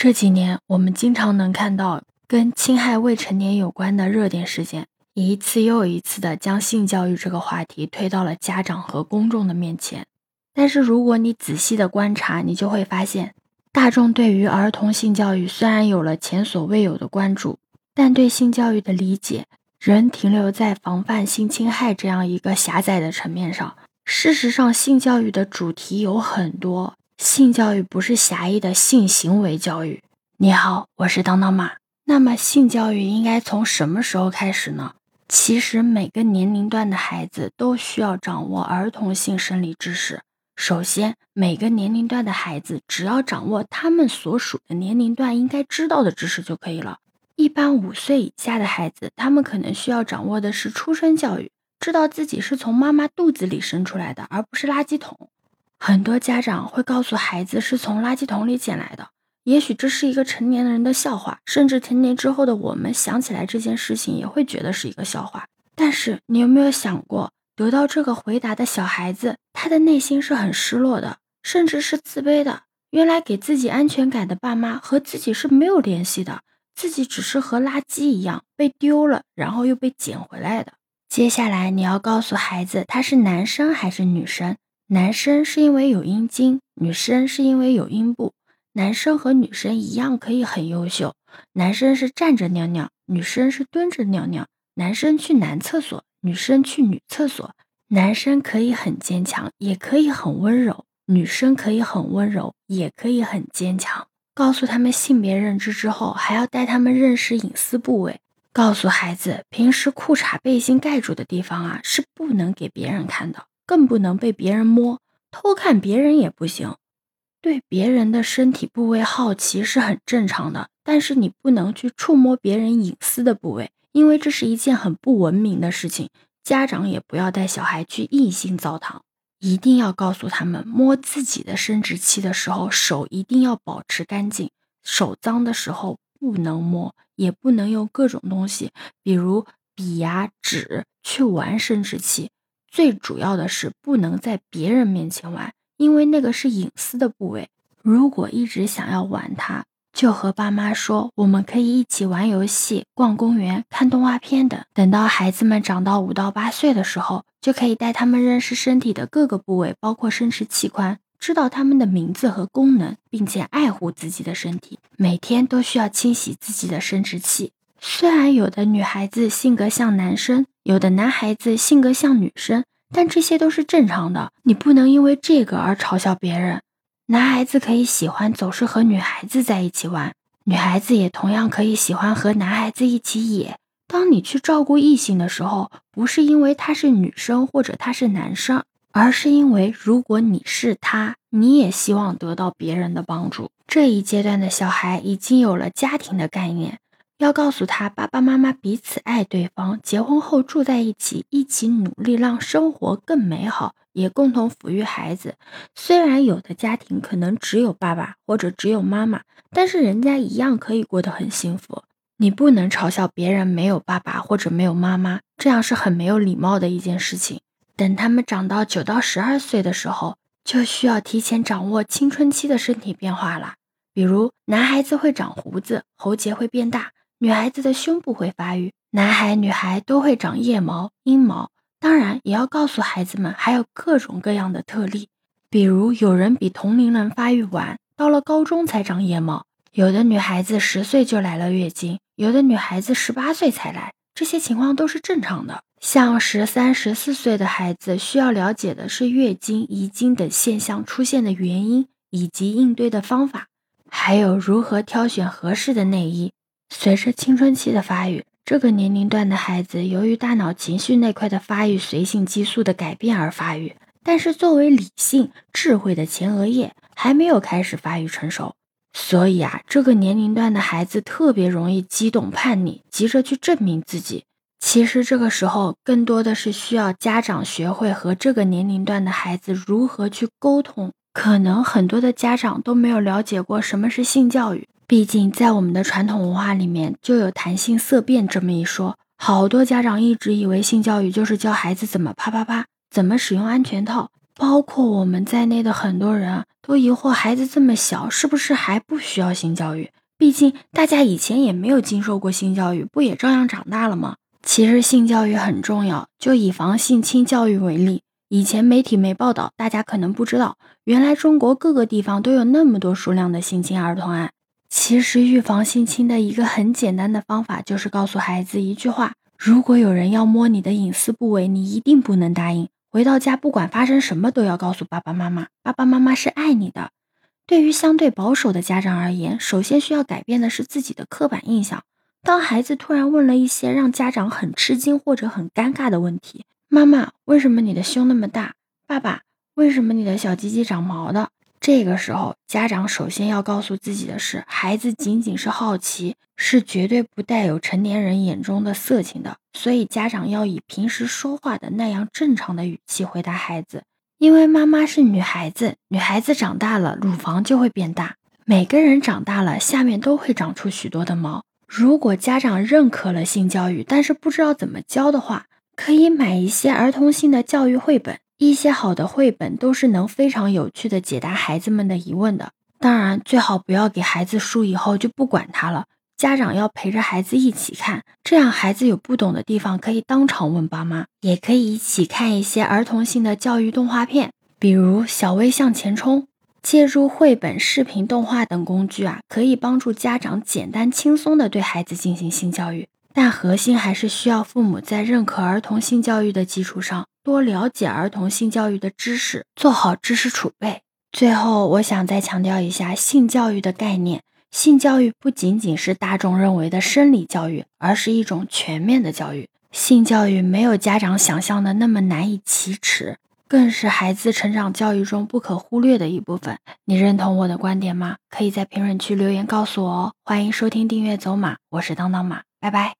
这几年，我们经常能看到跟侵害未成年有关的热点事件，一次又一次的将性教育这个话题推到了家长和公众的面前。但是，如果你仔细的观察，你就会发现，大众对于儿童性教育虽然有了前所未有的关注，但对性教育的理解仍停留在防范性侵害这样一个狭窄的层面上。事实上，性教育的主题有很多。性教育不是狭义的性行为教育。你好，我是当当妈。那么，性教育应该从什么时候开始呢？其实，每个年龄段的孩子都需要掌握儿童性生理知识。首先，每个年龄段的孩子只要掌握他们所属的年龄段应该知道的知识就可以了。一般五岁以下的孩子，他们可能需要掌握的是出生教育，知道自己是从妈妈肚子里生出来的，而不是垃圾桶。很多家长会告诉孩子是从垃圾桶里捡来的，也许这是一个成年人的笑话，甚至成年之后的我们想起来这件事情也会觉得是一个笑话。但是你有没有想过，得到这个回答的小孩子，他的内心是很失落的，甚至是自卑的。原来给自己安全感的爸妈和自己是没有联系的，自己只是和垃圾一样被丢了，然后又被捡回来的。接下来你要告诉孩子他是男生还是女生。男生是因为有阴茎，女生是因为有阴部。男生和女生一样可以很优秀。男生是站着尿尿，女生是蹲着尿尿。男生去男厕所，女生去女厕所。男生可以很坚强，也可以很温柔；女生可以很温柔，也可以很坚强。告诉他们性别认知之后，还要带他们认识隐私部位。告诉孩子，平时裤衩、背心盖住的地方啊，是不能给别人看的。更不能被别人摸，偷看别人也不行。对别人的身体部位好奇是很正常的，但是你不能去触摸别人隐私的部位，因为这是一件很不文明的事情。家长也不要带小孩去异性澡堂，一定要告诉他们，摸自己的生殖器的时候，手一定要保持干净，手脏的时候不能摸，也不能用各种东西，比如笔呀、纸去玩生殖器。最主要的是不能在别人面前玩，因为那个是隐私的部位。如果一直想要玩它，就和爸妈说，我们可以一起玩游戏、逛公园、看动画片等。等到孩子们长到五到八岁的时候，就可以带他们认识身体的各个部位，包括生殖器官，知道他们的名字和功能，并且爱护自己的身体，每天都需要清洗自己的生殖器。虽然有的女孩子性格像男生，有的男孩子性格像女生，但这些都是正常的。你不能因为这个而嘲笑别人。男孩子可以喜欢总是和女孩子在一起玩，女孩子也同样可以喜欢和男孩子一起野。当你去照顾异性的时候，不是因为他是女生或者他是男生，而是因为如果你是他，你也希望得到别人的帮助。这一阶段的小孩已经有了家庭的概念。要告诉他，爸爸妈妈彼此爱对方，结婚后住在一起，一起努力让生活更美好，也共同抚育孩子。虽然有的家庭可能只有爸爸或者只有妈妈，但是人家一样可以过得很幸福。你不能嘲笑别人没有爸爸或者没有妈妈，这样是很没有礼貌的一件事情。等他们长到九到十二岁的时候，就需要提前掌握青春期的身体变化了，比如男孩子会长胡子，喉结会变大。女孩子的胸部会发育，男孩女孩都会长腋毛、阴毛。当然，也要告诉孩子们，还有各种各样的特例，比如有人比同龄人发育晚，到了高中才长腋毛；有的女孩子十岁就来了月经，有的女孩子十八岁才来，这些情况都是正常的。像十三、十四岁的孩子，需要了解的是月经、遗精等现象出现的原因以及应对的方法，还有如何挑选合适的内衣。随着青春期的发育，这个年龄段的孩子由于大脑情绪那块的发育随性激素的改变而发育，但是作为理性智慧的前额叶还没有开始发育成熟，所以啊，这个年龄段的孩子特别容易激动叛逆，急着去证明自己。其实这个时候更多的是需要家长学会和这个年龄段的孩子如何去沟通。可能很多的家长都没有了解过什么是性教育。毕竟，在我们的传统文化里面，就有谈性色变这么一说。好多家长一直以为性教育就是教孩子怎么啪啪啪，怎么使用安全套。包括我们在内的很多人，都疑惑孩子这么小，是不是还不需要性教育？毕竟大家以前也没有经受过性教育，不也照样长大了吗？其实性教育很重要，就以防性侵教育为例，以前媒体没报道，大家可能不知道，原来中国各个地方都有那么多数量的性侵儿童案。其实预防性侵的一个很简单的方法，就是告诉孩子一句话：如果有人要摸你的隐私部位，你一定不能答应。回到家，不管发生什么，都要告诉爸爸妈妈，爸爸妈妈是爱你的。对于相对保守的家长而言，首先需要改变的是自己的刻板印象。当孩子突然问了一些让家长很吃惊或者很尴尬的问题：“妈妈，为什么你的胸那么大？爸爸，为什么你的小鸡鸡长毛的？”这个时候，家长首先要告诉自己的是，孩子仅仅是好奇，是绝对不带有成年人眼中的色情的。所以，家长要以平时说话的那样正常的语气回答孩子。因为妈妈是女孩子，女孩子长大了，乳房就会变大。每个人长大了，下面都会长出许多的毛。如果家长认可了性教育，但是不知道怎么教的话，可以买一些儿童性的教育绘本。一些好的绘本都是能非常有趣的解答孩子们的疑问的。当然，最好不要给孩子书以后就不管他了。家长要陪着孩子一起看，这样孩子有不懂的地方可以当场问爸妈，也可以一起看一些儿童性的教育动画片，比如《小薇向前冲》。借助绘本、视频、动画等工具啊，可以帮助家长简单轻松地对孩子进行性教育。但核心还是需要父母在认可儿童性教育的基础上，多了解儿童性教育的知识，做好知识储备。最后，我想再强调一下性教育的概念。性教育不仅仅是大众认为的生理教育，而是一种全面的教育。性教育没有家长想象的那么难以启齿，更是孩子成长教育中不可忽略的一部分。你认同我的观点吗？可以在评论区留言告诉我哦。欢迎收听、订阅走马，我是当当马，拜拜。